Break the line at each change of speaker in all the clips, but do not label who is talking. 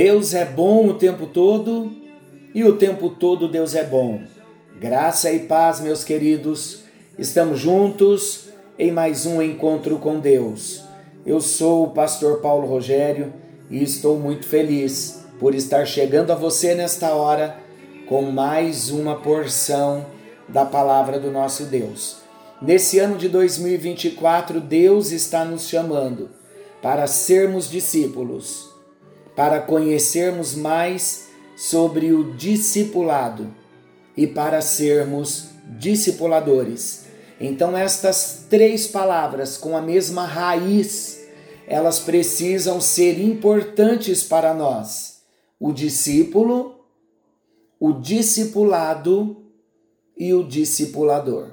Deus é bom o tempo todo e o tempo todo Deus é bom. Graça e paz, meus queridos. Estamos juntos em mais um encontro com Deus. Eu sou o pastor Paulo Rogério e estou muito feliz por estar chegando a você nesta hora com mais uma porção da palavra do nosso Deus. Nesse ano de 2024, Deus está nos chamando para sermos discípulos, para conhecermos mais sobre o discipulado e para sermos discipuladores. Então, estas três palavras com a mesma raiz, elas precisam ser importantes para nós: o discípulo, o discipulado e o discipulador.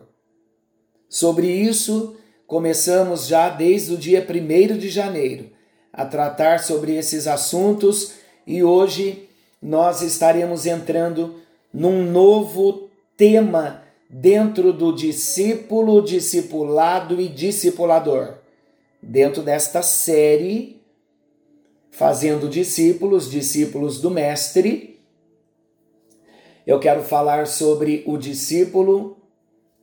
Sobre isso, começamos já desde o dia 1 de janeiro a tratar sobre esses assuntos e hoje nós estaremos entrando num novo tema dentro do discípulo, discipulado e discipulador. Dentro desta série, fazendo discípulos, discípulos do Mestre, eu quero falar sobre o discípulo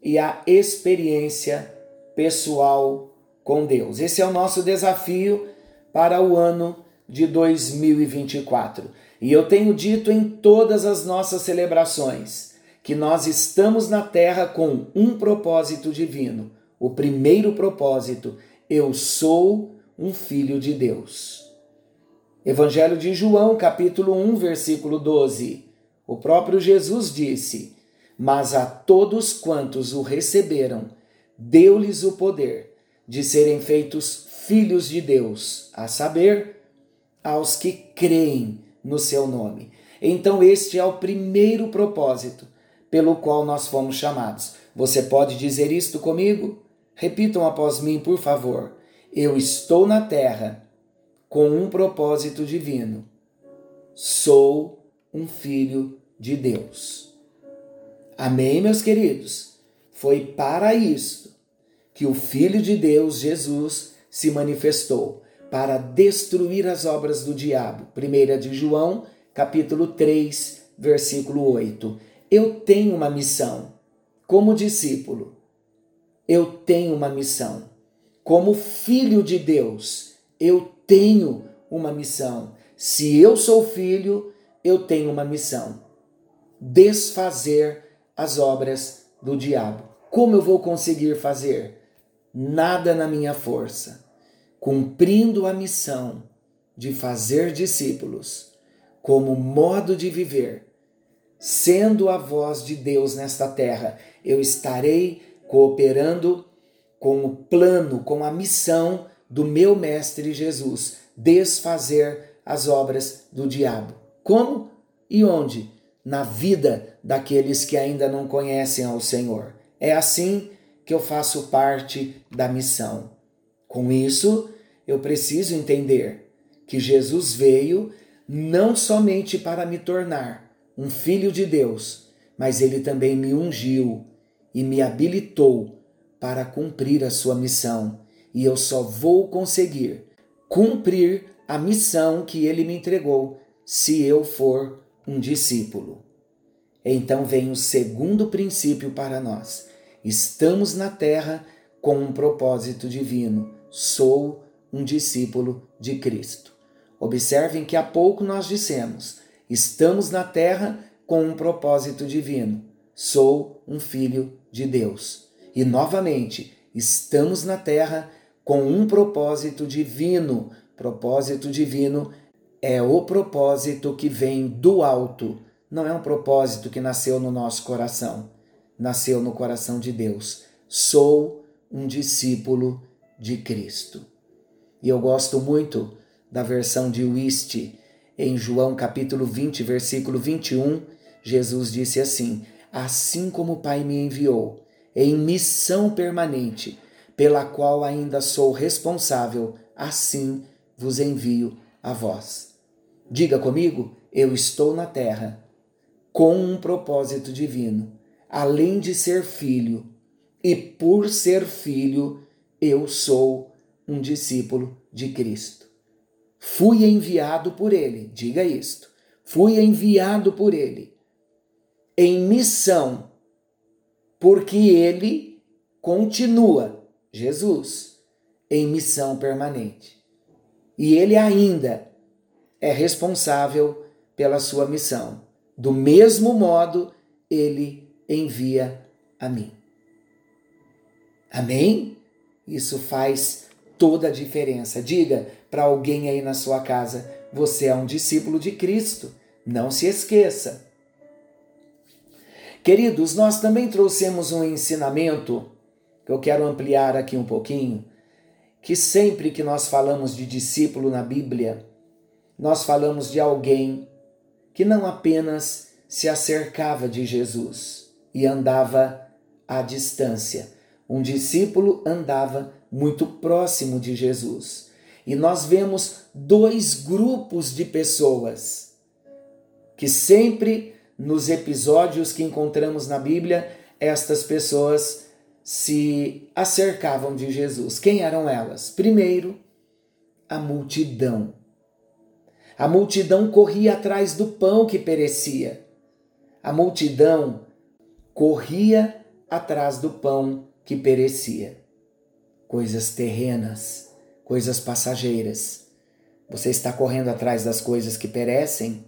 e a experiência pessoal com Deus. Esse é o nosso desafio para o ano de 2024. E eu tenho dito em todas as nossas celebrações que nós estamos na terra com um propósito divino. O primeiro propósito, eu sou um filho de Deus. Evangelho de João, capítulo 1, versículo 12. O próprio Jesus disse: Mas a todos quantos o receberam, deu-lhes o poder de serem feitos filhos de Deus, a saber, aos que creem no seu nome. Então, este é o primeiro propósito pelo qual nós fomos chamados. Você pode dizer isto comigo? Repitam após mim, por favor. Eu estou na terra com um propósito divino. Sou um filho de Deus. Amém, meus queridos? Foi para isto que o Filho de Deus, Jesus, se manifestou para destruir as obras do diabo. 1 de João, capítulo 3, versículo 8. Eu tenho uma missão. Como discípulo, eu tenho uma missão. Como filho de Deus, eu tenho uma missão. Se eu sou filho, eu tenho uma missão: desfazer as obras do diabo. Como eu vou conseguir fazer? nada na minha força, cumprindo a missão de fazer discípulos como modo de viver, sendo a voz de Deus nesta terra, eu estarei cooperando com o plano, com a missão do meu Mestre Jesus, desfazer as obras do diabo. Como e onde? Na vida daqueles que ainda não conhecem ao Senhor. É assim que eu faço parte da missão. Com isso, eu preciso entender que Jesus veio não somente para me tornar um filho de Deus, mas ele também me ungiu e me habilitou para cumprir a sua missão. E eu só vou conseguir cumprir a missão que ele me entregou se eu for um discípulo. Então vem o segundo princípio para nós Estamos na terra com um propósito divino. Sou um discípulo de Cristo. Observem que há pouco nós dissemos: estamos na terra com um propósito divino. Sou um filho de Deus. E novamente, estamos na terra com um propósito divino. Propósito divino é o propósito que vem do alto, não é um propósito que nasceu no nosso coração nasceu no coração de Deus. Sou um discípulo de Cristo. E eu gosto muito da versão de Wist, em João capítulo 20, versículo 21, Jesus disse assim: Assim como o Pai me enviou, em missão permanente, pela qual ainda sou responsável, assim vos envio a vós. Diga comigo, eu estou na terra com um propósito divino além de ser filho, e por ser filho, eu sou um discípulo de Cristo. Fui enviado por ele, diga isto. Fui enviado por ele em missão, porque ele continua, Jesus, em missão permanente. E ele ainda é responsável pela sua missão. Do mesmo modo, ele envia a mim. Amém? Isso faz toda a diferença. Diga para alguém aí na sua casa: você é um discípulo de Cristo. Não se esqueça. Queridos, nós também trouxemos um ensinamento que eu quero ampliar aqui um pouquinho, que sempre que nós falamos de discípulo na Bíblia, nós falamos de alguém que não apenas se acercava de Jesus e andava à distância. Um discípulo andava muito próximo de Jesus. E nós vemos dois grupos de pessoas que sempre nos episódios que encontramos na Bíblia, estas pessoas se acercavam de Jesus. Quem eram elas? Primeiro, a multidão. A multidão corria atrás do pão que perecia. A multidão corria atrás do pão que perecia. Coisas terrenas, coisas passageiras. Você está correndo atrás das coisas que perecem?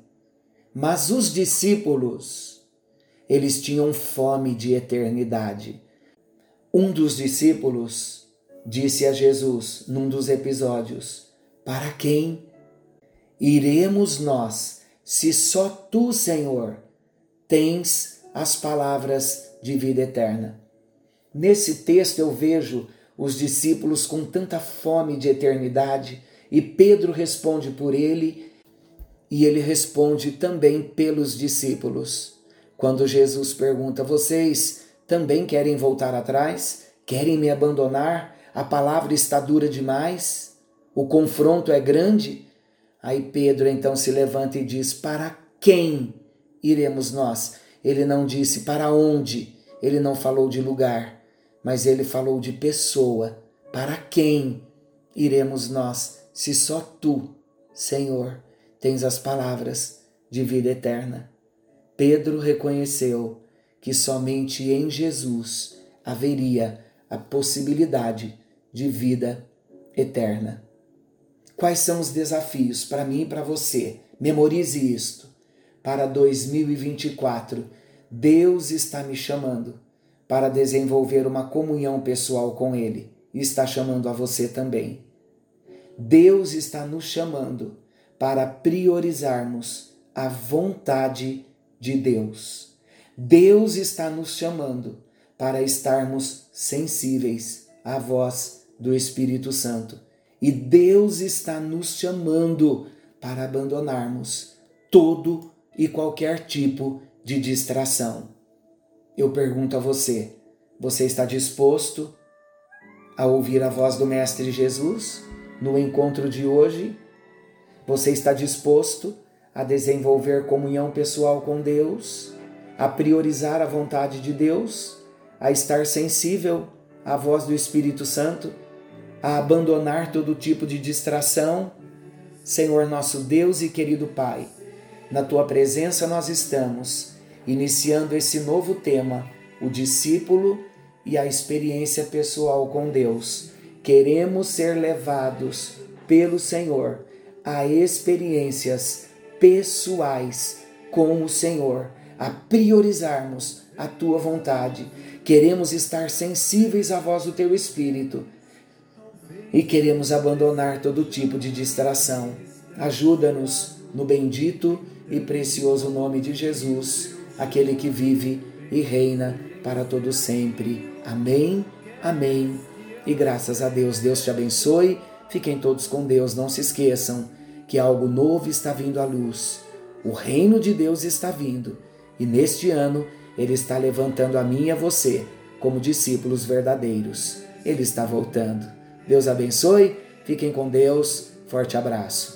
Mas os discípulos, eles tinham fome de eternidade. Um dos discípulos disse a Jesus, num dos episódios: Para quem iremos nós, se só tu, Senhor, tens as palavras de vida eterna? Nesse texto eu vejo os discípulos com tanta fome de eternidade e Pedro responde por ele e ele responde também pelos discípulos. Quando Jesus pergunta: Vocês também querem voltar atrás? Querem me abandonar? A palavra está dura demais? O confronto é grande? Aí Pedro então se levanta e diz: Para quem iremos nós? Ele não disse para onde, ele não falou de lugar, mas ele falou de pessoa. Para quem iremos nós, se só tu, Senhor, tens as palavras de vida eterna. Pedro reconheceu que somente em Jesus haveria a possibilidade de vida eterna. Quais são os desafios para mim e para você? Memorize isto. Para 2024, Deus está me chamando para desenvolver uma comunhão pessoal com Ele e está chamando a você também. Deus está nos chamando para priorizarmos a vontade de Deus. Deus está nos chamando para estarmos sensíveis à voz do Espírito Santo. E Deus está nos chamando para abandonarmos todo e qualquer tipo de distração. Eu pergunto a você: você está disposto a ouvir a voz do Mestre Jesus no encontro de hoje? Você está disposto a desenvolver comunhão pessoal com Deus, a priorizar a vontade de Deus, a estar sensível à voz do Espírito Santo, a abandonar todo tipo de distração? Senhor nosso Deus e querido Pai, na tua presença nós estamos, iniciando esse novo tema, o discípulo e a experiência pessoal com Deus. Queremos ser levados pelo Senhor a experiências pessoais com o Senhor, a priorizarmos a tua vontade. Queremos estar sensíveis à voz do teu Espírito e queremos abandonar todo tipo de distração. Ajuda-nos no bendito e precioso nome de Jesus, aquele que vive e reina para todo sempre. Amém. Amém. E graças a Deus, Deus te abençoe Fiquem todos com Deus, não se esqueçam que algo novo está vindo à luz. O reino de Deus está vindo e neste ano ele está levantando a mim e a você como discípulos verdadeiros. Ele está voltando. Deus abençoe, fiquem com Deus, forte abraço.